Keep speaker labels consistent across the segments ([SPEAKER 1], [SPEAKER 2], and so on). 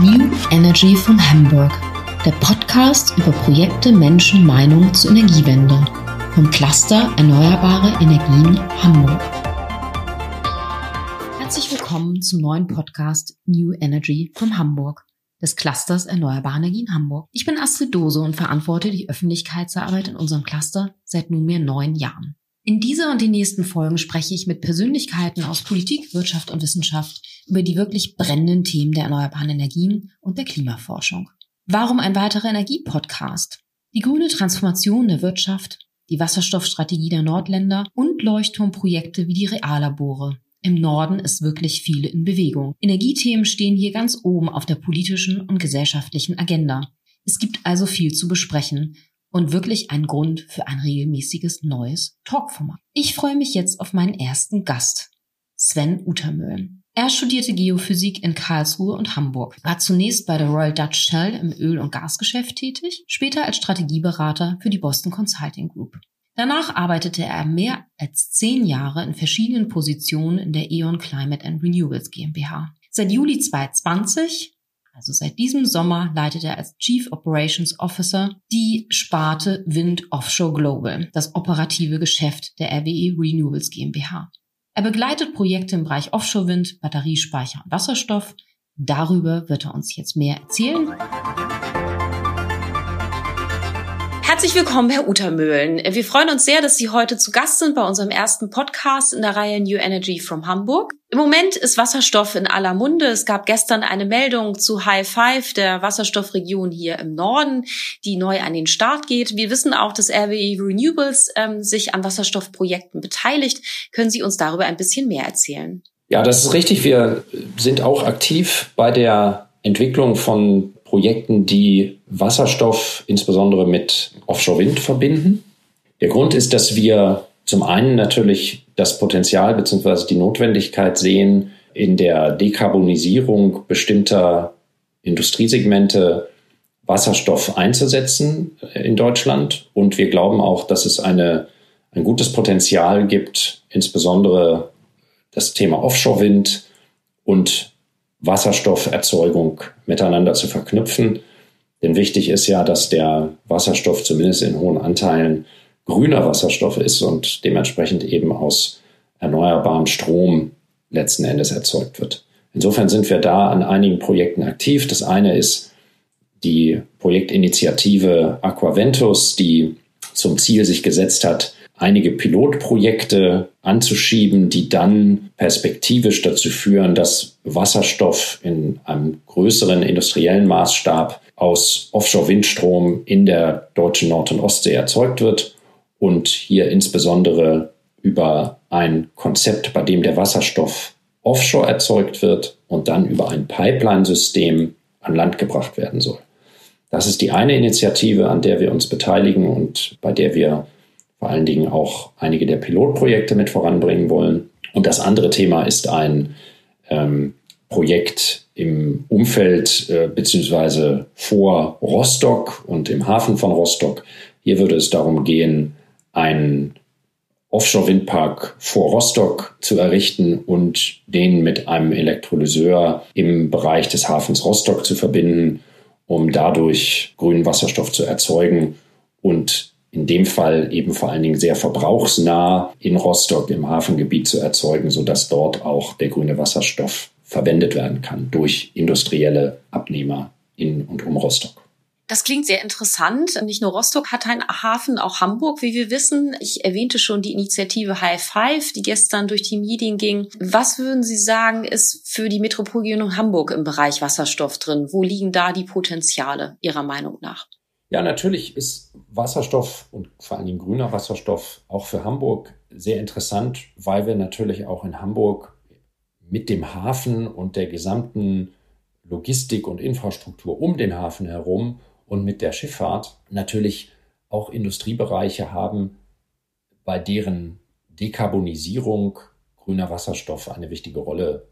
[SPEAKER 1] New Energy von Hamburg, der Podcast über Projekte, Menschen, Meinungen zur Energiewende vom Cluster Erneuerbare Energien Hamburg. Herzlich willkommen zum neuen Podcast New Energy von Hamburg des Clusters Erneuerbare Energien Hamburg. Ich bin Astrid Dose und verantworte die Öffentlichkeitsarbeit in unserem Cluster seit nunmehr neun Jahren. In dieser und den nächsten Folgen spreche ich mit Persönlichkeiten aus Politik, Wirtschaft und Wissenschaft über die wirklich brennenden Themen der erneuerbaren Energien und der Klimaforschung. Warum ein weiterer Energiepodcast? Die grüne Transformation der Wirtschaft, die Wasserstoffstrategie der Nordländer und Leuchtturmprojekte wie die Reallabore. Im Norden ist wirklich viel in Bewegung. Energiethemen stehen hier ganz oben auf der politischen und gesellschaftlichen Agenda. Es gibt also viel zu besprechen und wirklich ein Grund für ein regelmäßiges neues Talkformat. Ich freue mich jetzt auf meinen ersten Gast, Sven Utermöhlen. Er studierte Geophysik in Karlsruhe und Hamburg, war zunächst bei der Royal Dutch Shell im Öl- und Gasgeschäft tätig, später als Strategieberater für die Boston Consulting Group. Danach arbeitete er mehr als zehn Jahre in verschiedenen Positionen in der E.ON Climate and Renewables GmbH. Seit Juli 2020 also seit diesem Sommer leitet er als Chief Operations Officer die Sparte Wind Offshore Global, das operative Geschäft der RWE Renewables GmbH. Er begleitet Projekte im Bereich Offshore-Wind, Batteriespeicher und Wasserstoff. Darüber wird er uns jetzt mehr erzählen. Herzlich willkommen, Herr Utermöhlen. Wir freuen uns sehr, dass Sie heute zu Gast sind bei unserem ersten Podcast in der Reihe New Energy from Hamburg. Im Moment ist Wasserstoff in aller Munde. Es gab gestern eine Meldung zu High Five, der Wasserstoffregion hier im Norden, die neu an den Start geht. Wir wissen auch, dass RWE Renewables ähm, sich an Wasserstoffprojekten beteiligt. Können Sie uns darüber ein bisschen mehr erzählen?
[SPEAKER 2] Ja, das ist richtig. Wir sind auch aktiv bei der Entwicklung von Projekten, die Wasserstoff insbesondere mit Offshore-Wind verbinden. Der Grund ist, dass wir zum einen natürlich das Potenzial bzw. die Notwendigkeit sehen, in der Dekarbonisierung bestimmter Industriesegmente Wasserstoff einzusetzen in Deutschland. Und wir glauben auch, dass es eine, ein gutes Potenzial gibt, insbesondere das Thema Offshore-Wind und Wasserstofferzeugung miteinander zu verknüpfen. Denn wichtig ist ja, dass der Wasserstoff zumindest in hohen Anteilen grüner Wasserstoff ist und dementsprechend eben aus erneuerbarem Strom letzten Endes erzeugt wird. Insofern sind wir da an einigen Projekten aktiv. Das eine ist die Projektinitiative Aquaventus, die zum Ziel sich gesetzt hat, einige Pilotprojekte anzuschieben, die dann perspektivisch dazu führen, dass Wasserstoff in einem größeren industriellen Maßstab aus Offshore-Windstrom in der deutschen Nord- und Ostsee erzeugt wird und hier insbesondere über ein Konzept, bei dem der Wasserstoff offshore erzeugt wird und dann über ein Pipeline-System an Land gebracht werden soll. Das ist die eine Initiative, an der wir uns beteiligen und bei der wir vor allen Dingen auch einige der Pilotprojekte mit voranbringen wollen. Und das andere Thema ist ein ähm, Projekt im Umfeld äh, beziehungsweise vor Rostock und im Hafen von Rostock. Hier würde es darum gehen, einen Offshore-Windpark vor Rostock zu errichten und den mit einem Elektrolyseur im Bereich des Hafens Rostock zu verbinden, um dadurch grünen Wasserstoff zu erzeugen und in dem Fall eben vor allen Dingen sehr verbrauchsnah in Rostock im Hafengebiet zu erzeugen, sodass dort auch der grüne Wasserstoff verwendet werden kann durch industrielle Abnehmer in und um Rostock.
[SPEAKER 1] Das klingt sehr interessant. Nicht nur Rostock hat einen Hafen, auch Hamburg, wie wir wissen. Ich erwähnte schon die Initiative High Five, die gestern durch die Medien ging. Was würden Sie sagen, ist für die Metropolregion Hamburg im Bereich Wasserstoff drin? Wo liegen da die Potenziale Ihrer Meinung nach?
[SPEAKER 2] Ja, natürlich ist Wasserstoff und vor allem grüner Wasserstoff auch für Hamburg sehr interessant, weil wir natürlich auch in Hamburg mit dem Hafen und der gesamten Logistik und Infrastruktur um den Hafen herum und mit der Schifffahrt natürlich auch Industriebereiche haben, bei deren Dekarbonisierung grüner Wasserstoff eine wichtige Rolle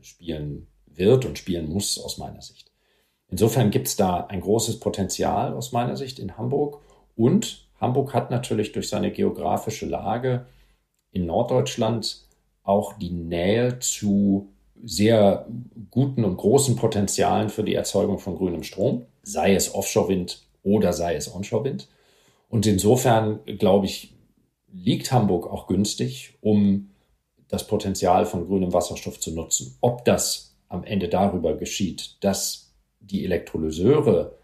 [SPEAKER 2] spielen wird und spielen muss aus meiner Sicht. Insofern gibt es da ein großes Potenzial aus meiner Sicht in Hamburg. Und Hamburg hat natürlich durch seine geografische Lage in Norddeutschland auch die Nähe zu sehr guten und großen Potenzialen für die Erzeugung von grünem Strom, sei es Offshore-Wind oder sei es Onshore-Wind. Und insofern, glaube ich, liegt Hamburg auch günstig, um das Potenzial von grünem Wasserstoff zu nutzen. Ob das am Ende darüber geschieht, dass die Elektrolyseure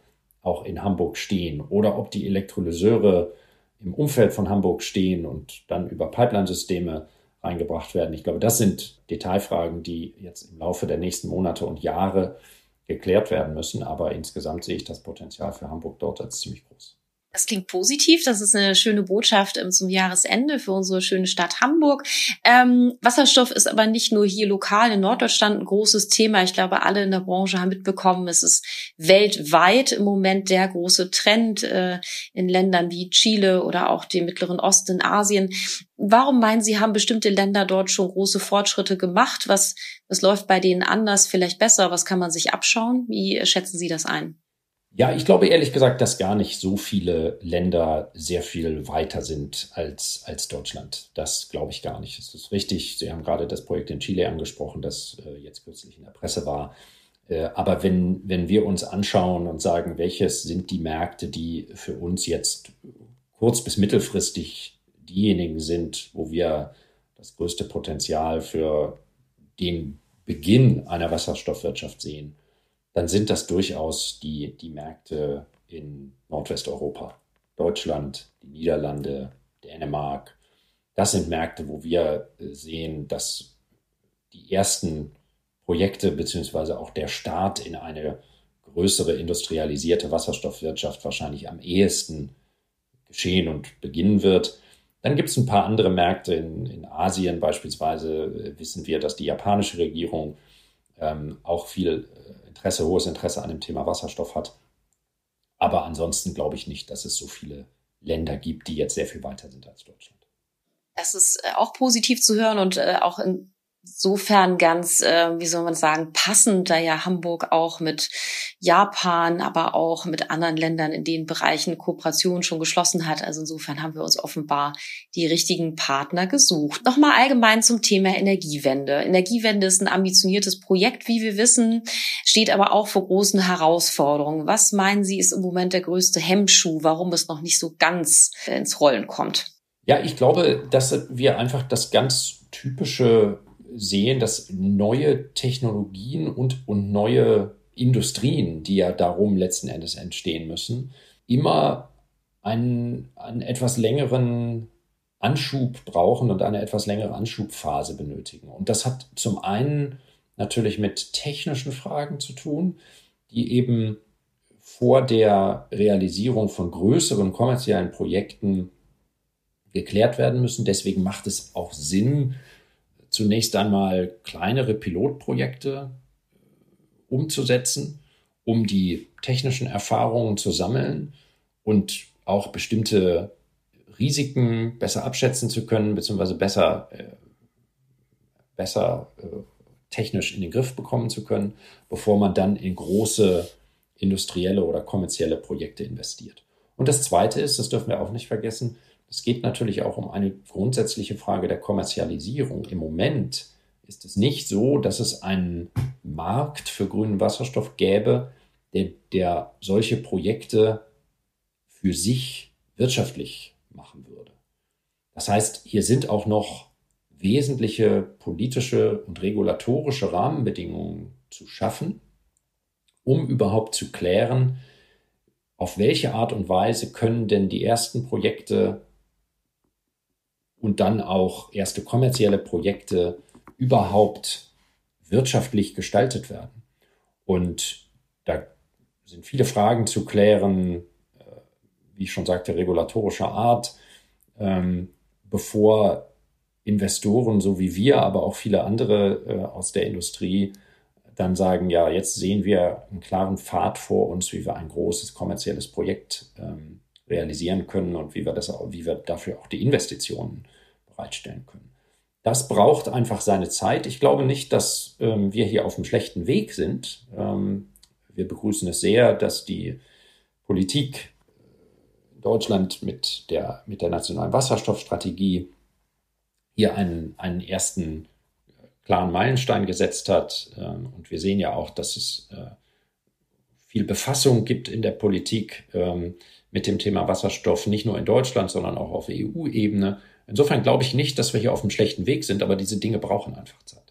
[SPEAKER 2] auch in Hamburg stehen oder ob die Elektrolyseure im Umfeld von Hamburg stehen und dann über Pipeline-Systeme reingebracht werden. Ich glaube, das sind Detailfragen, die jetzt im Laufe der nächsten Monate und Jahre geklärt werden müssen. Aber insgesamt sehe ich das Potenzial für Hamburg dort als ziemlich groß.
[SPEAKER 1] Das klingt positiv. Das ist eine schöne Botschaft ähm, zum Jahresende für unsere schöne Stadt Hamburg. Ähm, Wasserstoff ist aber nicht nur hier lokal in Norddeutschland ein großes Thema. Ich glaube, alle in der Branche haben mitbekommen, es ist weltweit im Moment der große Trend äh, in Ländern wie Chile oder auch dem Mittleren Osten in Asien. Warum meinen Sie, haben bestimmte Länder dort schon große Fortschritte gemacht? Was, was läuft bei denen anders, vielleicht besser? Was kann man sich abschauen? Wie schätzen Sie das ein?
[SPEAKER 2] Ja, ich glaube ehrlich gesagt, dass gar nicht so viele Länder sehr viel weiter sind als, als Deutschland. Das glaube ich gar nicht. Es ist richtig. Sie haben gerade das Projekt in Chile angesprochen, das äh, jetzt kürzlich in der Presse war. Äh, aber wenn, wenn wir uns anschauen und sagen, welches sind die Märkte, die für uns jetzt kurz- bis mittelfristig diejenigen sind, wo wir das größte Potenzial für den Beginn einer Wasserstoffwirtschaft sehen, dann sind das durchaus die, die Märkte in Nordwesteuropa. Deutschland, die Niederlande, Dänemark. Das sind Märkte, wo wir äh, sehen, dass die ersten Projekte beziehungsweise auch der Start in eine größere industrialisierte Wasserstoffwirtschaft wahrscheinlich am ehesten geschehen und beginnen wird. Dann gibt es ein paar andere Märkte in, in Asien beispielsweise. Äh, wissen wir, dass die japanische Regierung ähm, auch viel äh, Interesse, hohes Interesse an dem Thema Wasserstoff hat. Aber ansonsten glaube ich nicht, dass es so viele Länder gibt, die jetzt sehr viel weiter sind als Deutschland.
[SPEAKER 1] Das ist äh, auch positiv zu hören und äh, auch in insofern ganz, äh, wie soll man sagen, passend, da ja Hamburg auch mit Japan, aber auch mit anderen Ländern in den Bereichen Kooperation schon geschlossen hat. Also insofern haben wir uns offenbar die richtigen Partner gesucht. Nochmal allgemein zum Thema Energiewende. Energiewende ist ein ambitioniertes Projekt, wie wir wissen, steht aber auch vor großen Herausforderungen. Was meinen Sie, ist im Moment der größte Hemmschuh, warum es noch nicht so ganz ins Rollen kommt?
[SPEAKER 2] Ja, ich glaube, dass wir einfach das ganz typische sehen, dass neue Technologien und, und neue Industrien, die ja darum letzten Endes entstehen müssen, immer einen, einen etwas längeren Anschub brauchen und eine etwas längere Anschubphase benötigen. Und das hat zum einen natürlich mit technischen Fragen zu tun, die eben vor der Realisierung von größeren kommerziellen Projekten geklärt werden müssen. Deswegen macht es auch Sinn, zunächst einmal kleinere Pilotprojekte äh, umzusetzen, um die technischen Erfahrungen zu sammeln und auch bestimmte Risiken besser abschätzen zu können, beziehungsweise besser, äh, besser äh, technisch in den Griff bekommen zu können, bevor man dann in große industrielle oder kommerzielle Projekte investiert. Und das Zweite ist, das dürfen wir auch nicht vergessen, es geht natürlich auch um eine grundsätzliche Frage der Kommerzialisierung. Im Moment ist es nicht so, dass es einen Markt für grünen Wasserstoff gäbe, der, der solche Projekte für sich wirtschaftlich machen würde. Das heißt, hier sind auch noch wesentliche politische und regulatorische Rahmenbedingungen zu schaffen, um überhaupt zu klären, auf welche Art und Weise können denn die ersten Projekte und dann auch erste kommerzielle Projekte überhaupt wirtschaftlich gestaltet werden. Und da sind viele Fragen zu klären, äh, wie ich schon sagte, regulatorischer Art, ähm, bevor Investoren so wie wir, aber auch viele andere äh, aus der Industrie dann sagen, ja, jetzt sehen wir einen klaren Pfad vor uns, wie wir ein großes kommerzielles Projekt ähm, realisieren können und wie wir, das, wie wir dafür auch die Investitionen bereitstellen können. Das braucht einfach seine Zeit. Ich glaube nicht, dass ähm, wir hier auf einem schlechten Weg sind. Ähm, wir begrüßen es sehr, dass die Politik in Deutschland mit der, mit der nationalen Wasserstoffstrategie hier einen, einen ersten äh, klaren Meilenstein gesetzt hat. Ähm, und wir sehen ja auch, dass es äh, viel Befassung gibt in der Politik ähm, mit dem Thema Wasserstoff, nicht nur in Deutschland, sondern auch auf EU-Ebene. Insofern glaube ich nicht, dass wir hier auf einem schlechten Weg sind, aber diese Dinge brauchen einfach Zeit.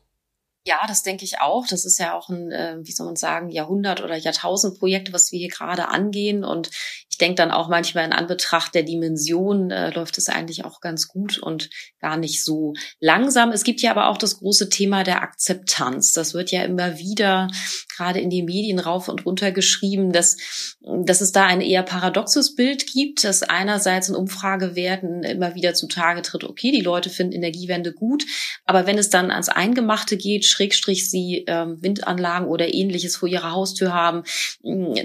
[SPEAKER 1] Ja, das denke ich auch. Das ist ja auch ein, äh, wie soll man sagen, Jahrhundert- oder Jahrtausendprojekt, was wir hier gerade angehen. Und ich denke dann auch manchmal in Anbetracht der Dimension äh, läuft es eigentlich auch ganz gut und gar nicht so langsam. Es gibt ja aber auch das große Thema der Akzeptanz. Das wird ja immer wieder gerade in die Medien rauf und runter geschrieben, dass, dass es da ein eher paradoxes Bild gibt, dass einerseits in Umfragewerten immer wieder zutage tritt, okay, die Leute finden Energiewende gut, aber wenn es dann ans Eingemachte geht, Schrägstrich sie ähm, Windanlagen oder ähnliches vor ihrer Haustür haben,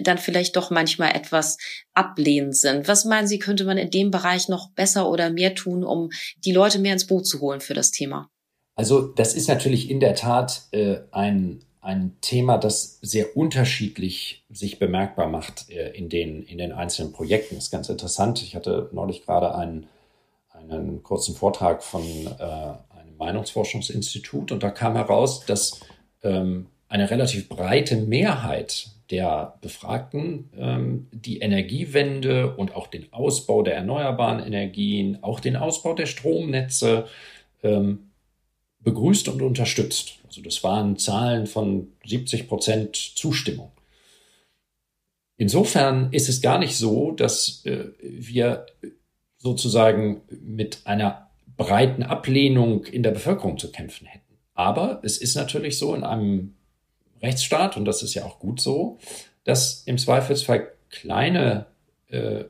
[SPEAKER 1] dann vielleicht doch manchmal etwas ablehnend sind. Was meinen Sie, könnte man in dem Bereich noch besser oder mehr tun, um die Leute mehr ins Boot zu holen für das Thema?
[SPEAKER 2] Also das ist natürlich in der Tat äh, ein, ein Thema, das sehr unterschiedlich sich bemerkbar macht äh, in, den, in den einzelnen Projekten. Das ist ganz interessant. Ich hatte neulich gerade einen, einen kurzen Vortrag von äh, einem Meinungsforschungsinstitut und da kam heraus, dass ähm, eine relativ breite Mehrheit der Befragten ähm, die Energiewende und auch den Ausbau der erneuerbaren Energien, auch den Ausbau der Stromnetze ähm, begrüßt und unterstützt. Also das waren Zahlen von 70 Prozent Zustimmung. Insofern ist es gar nicht so, dass äh, wir sozusagen mit einer breiten Ablehnung in der Bevölkerung zu kämpfen hätten. Aber es ist natürlich so in einem Rechtsstaat, und das ist ja auch gut so, dass im Zweifelsfall kleine äh,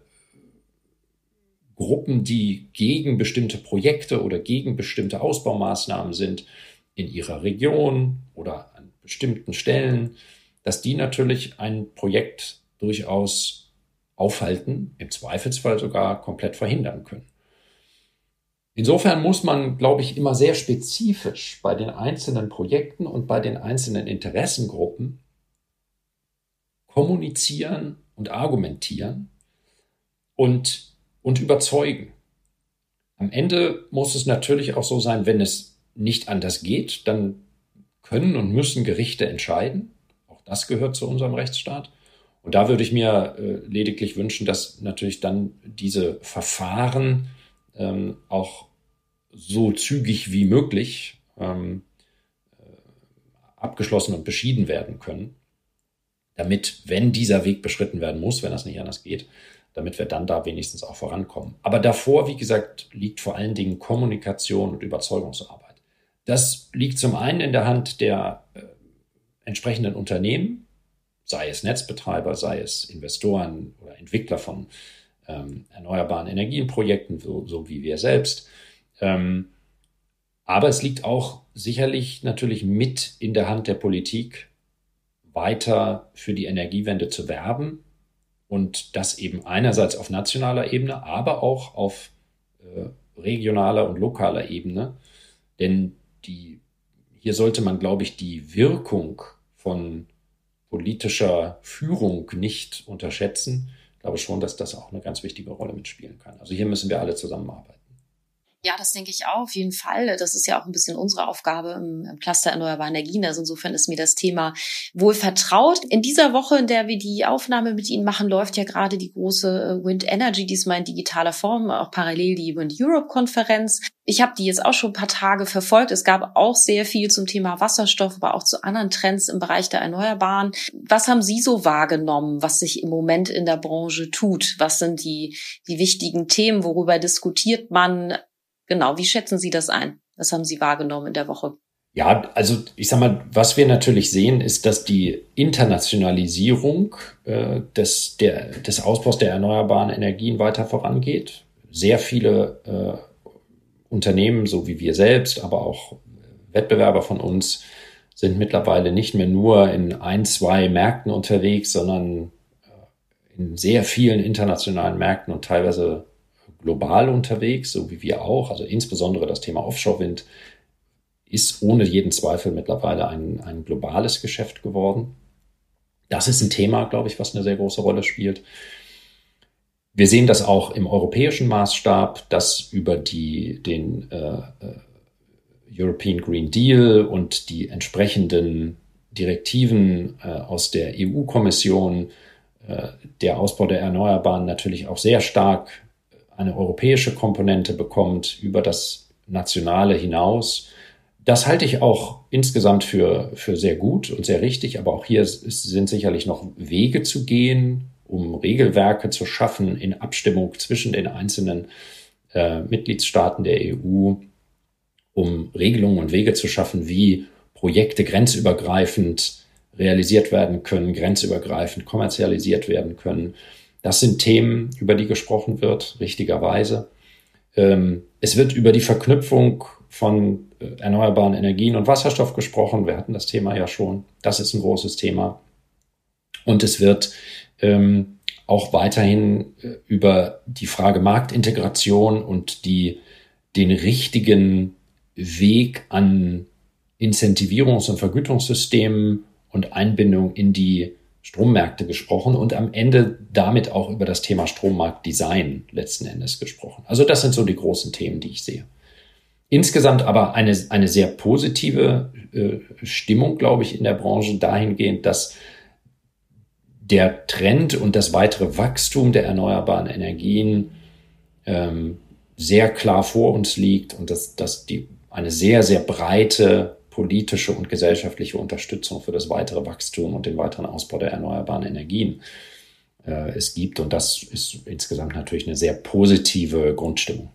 [SPEAKER 2] Gruppen, die gegen bestimmte Projekte oder gegen bestimmte Ausbaumaßnahmen sind, in ihrer Region oder an bestimmten Stellen, dass die natürlich ein Projekt durchaus aufhalten, im Zweifelsfall sogar komplett verhindern können. Insofern muss man, glaube ich, immer sehr spezifisch bei den einzelnen Projekten und bei den einzelnen Interessengruppen kommunizieren und argumentieren und, und überzeugen. Am Ende muss es natürlich auch so sein, wenn es nicht anders geht, dann können und müssen Gerichte entscheiden. Auch das gehört zu unserem Rechtsstaat. Und da würde ich mir äh, lediglich wünschen, dass natürlich dann diese Verfahren ähm, auch so zügig wie möglich ähm, äh, abgeschlossen und beschieden werden können, damit, wenn dieser Weg beschritten werden muss, wenn das nicht anders geht, damit wir dann da wenigstens auch vorankommen. Aber davor, wie gesagt, liegt vor allen Dingen Kommunikation und Überzeugungsarbeit. Das liegt zum einen in der Hand der äh, entsprechenden Unternehmen, sei es Netzbetreiber, sei es Investoren oder Entwickler von ähm, erneuerbaren Energienprojekten, so, so wie wir selbst. Ähm, aber es liegt auch sicherlich natürlich mit in der Hand der Politik, weiter für die Energiewende zu werben und das eben einerseits auf nationaler Ebene, aber auch auf äh, regionaler und lokaler Ebene. Denn die, hier sollte man, glaube ich, die Wirkung von politischer Führung nicht unterschätzen. Ich glaube schon, dass das auch eine ganz wichtige Rolle mitspielen kann. Also hier müssen wir alle zusammenarbeiten.
[SPEAKER 1] Ja, das denke ich auch, auf jeden Fall. Das ist ja auch ein bisschen unsere Aufgabe im, Cluster Erneuerbare Energien. Also insofern ist mir das Thema wohl vertraut. In dieser Woche, in der wir die Aufnahme mit Ihnen machen, läuft ja gerade die große äh, Wind Energy, diesmal in digitaler Form, auch parallel die Wind Europe Konferenz. Ich habe die jetzt auch schon ein paar Tage verfolgt. Es gab auch sehr viel zum Thema Wasserstoff, aber auch zu anderen Trends im Bereich der Erneuerbaren. Was haben Sie so wahrgenommen, was sich im Moment in der Branche tut? Was sind die, die wichtigen Themen? Worüber diskutiert man? Genau, wie schätzen Sie das ein? Was haben Sie wahrgenommen in der Woche?
[SPEAKER 2] Ja, also ich sag mal, was wir natürlich sehen, ist, dass die Internationalisierung äh, des, der, des Ausbaus der erneuerbaren Energien weiter vorangeht. Sehr viele äh, Unternehmen, so wie wir selbst, aber auch Wettbewerber von uns, sind mittlerweile nicht mehr nur in ein, zwei Märkten unterwegs, sondern äh, in sehr vielen internationalen Märkten und teilweise global unterwegs, so wie wir auch. Also insbesondere das Thema Offshore-Wind ist ohne jeden Zweifel mittlerweile ein, ein globales Geschäft geworden. Das ist ein Thema, glaube ich, was eine sehr große Rolle spielt. Wir sehen das auch im europäischen Maßstab, dass über die, den äh, European Green Deal und die entsprechenden Direktiven äh, aus der EU-Kommission, äh, der Ausbau der Erneuerbaren natürlich auch sehr stark eine europäische Komponente bekommt über das Nationale hinaus. Das halte ich auch insgesamt für, für sehr gut und sehr richtig, aber auch hier sind sicherlich noch Wege zu gehen, um Regelwerke zu schaffen in Abstimmung zwischen den einzelnen äh, Mitgliedstaaten der EU, um Regelungen und Wege zu schaffen, wie Projekte grenzübergreifend realisiert werden können, grenzübergreifend kommerzialisiert werden können. Das sind Themen, über die gesprochen wird, richtigerweise. Ähm, es wird über die Verknüpfung von äh, erneuerbaren Energien und Wasserstoff gesprochen. Wir hatten das Thema ja schon. Das ist ein großes Thema. Und es wird ähm, auch weiterhin äh, über die Frage Marktintegration und die, den richtigen Weg an Incentivierungs- und Vergütungssystemen und Einbindung in die Strommärkte gesprochen und am Ende damit auch über das Thema Strommarktdesign letzten Endes gesprochen. Also das sind so die großen Themen, die ich sehe. Insgesamt aber eine, eine sehr positive äh, Stimmung, glaube ich, in der Branche dahingehend, dass der Trend und das weitere Wachstum der erneuerbaren Energien ähm, sehr klar vor uns liegt und dass, dass die eine sehr, sehr breite politische und gesellschaftliche Unterstützung für das weitere Wachstum und den weiteren Ausbau der erneuerbaren Energien äh, es gibt. Und das ist insgesamt natürlich eine sehr positive Grundstimmung.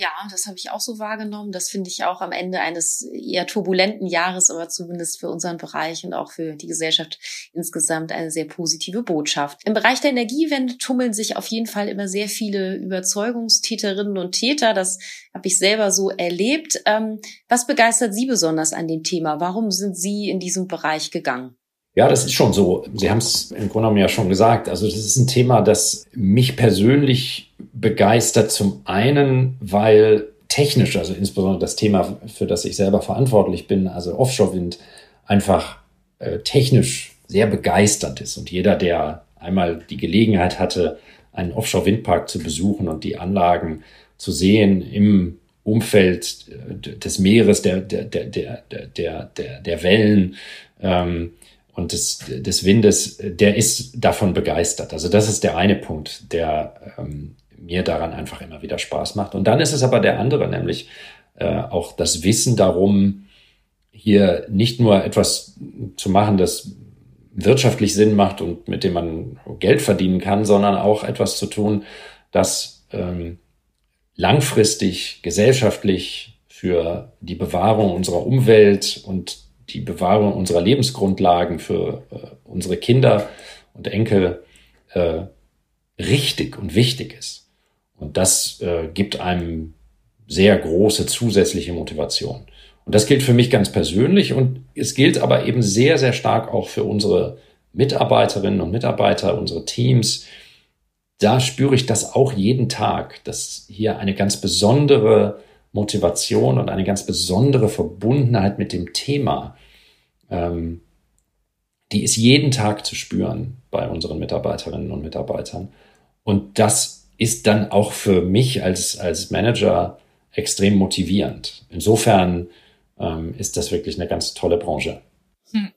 [SPEAKER 1] Ja, das habe ich auch so wahrgenommen. Das finde ich auch am Ende eines eher turbulenten Jahres, aber zumindest für unseren Bereich und auch für die Gesellschaft insgesamt eine sehr positive Botschaft. Im Bereich der Energiewende tummeln sich auf jeden Fall immer sehr viele Überzeugungstäterinnen und Täter. Das habe ich selber so erlebt. Ähm, was begeistert Sie besonders an dem Thema? Warum sind Sie in diesem Bereich gegangen?
[SPEAKER 2] Ja, das ist schon so. Sie haben es im Grunde genommen ja schon gesagt. Also das ist ein Thema, das mich persönlich begeistert. Zum einen, weil technisch, also insbesondere das Thema, für das ich selber verantwortlich bin, also Offshore-Wind, einfach äh, technisch sehr begeisternd ist. Und jeder, der einmal die Gelegenheit hatte, einen Offshore-Windpark zu besuchen und die Anlagen zu sehen im Umfeld äh, des Meeres, der, der, der, der, der, der, Wellen, ähm, und des, des Windes, der ist davon begeistert. Also das ist der eine Punkt, der ähm, mir daran einfach immer wieder Spaß macht. Und dann ist es aber der andere, nämlich äh, auch das Wissen darum, hier nicht nur etwas zu machen, das wirtschaftlich Sinn macht und mit dem man Geld verdienen kann, sondern auch etwas zu tun, das ähm, langfristig gesellschaftlich für die Bewahrung unserer Umwelt und die Bewahrung unserer Lebensgrundlagen für äh, unsere Kinder und Enkel äh, richtig und wichtig ist. Und das äh, gibt einem sehr große zusätzliche Motivation. Und das gilt für mich ganz persönlich und es gilt aber eben sehr, sehr stark auch für unsere Mitarbeiterinnen und Mitarbeiter, unsere Teams. Da spüre ich das auch jeden Tag, dass hier eine ganz besondere Motivation und eine ganz besondere Verbundenheit mit dem Thema, ähm, die ist jeden Tag zu spüren bei unseren Mitarbeiterinnen und Mitarbeitern. Und das ist dann auch für mich als, als Manager extrem motivierend. Insofern ähm, ist das wirklich eine ganz tolle Branche.
[SPEAKER 1] Hm.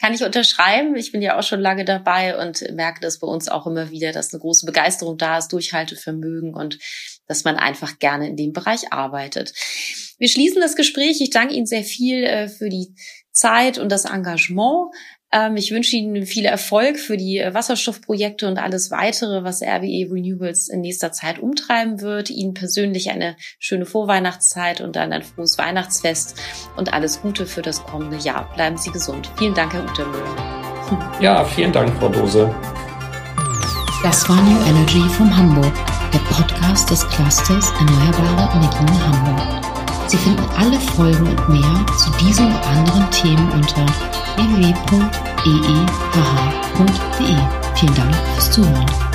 [SPEAKER 1] Kann ich unterschreiben. Ich bin ja auch schon lange dabei und merke das bei uns auch immer wieder, dass eine große Begeisterung da ist, Durchhaltevermögen und dass man einfach gerne in dem Bereich arbeitet. Wir schließen das Gespräch. Ich danke Ihnen sehr viel äh, für die Zeit und das Engagement. Ähm, ich wünsche Ihnen viel Erfolg für die äh, Wasserstoffprojekte und alles weitere, was RWE Renewables in nächster Zeit umtreiben wird. Ihnen persönlich eine schöne Vorweihnachtszeit und dann ein frohes Weihnachtsfest und alles Gute für das kommende Jahr. Bleiben Sie gesund. Vielen Dank, Herr Untermühl.
[SPEAKER 2] Ja, vielen Dank, Frau Dose.
[SPEAKER 1] Das war New Energy von Hamburg, der Podcast des Clusters Erneuerbare Energien Hamburg. Sie finden alle Folgen und mehr zu diesen und anderen Themen unter www.eehh.de. Vielen Dank fürs Zuhören.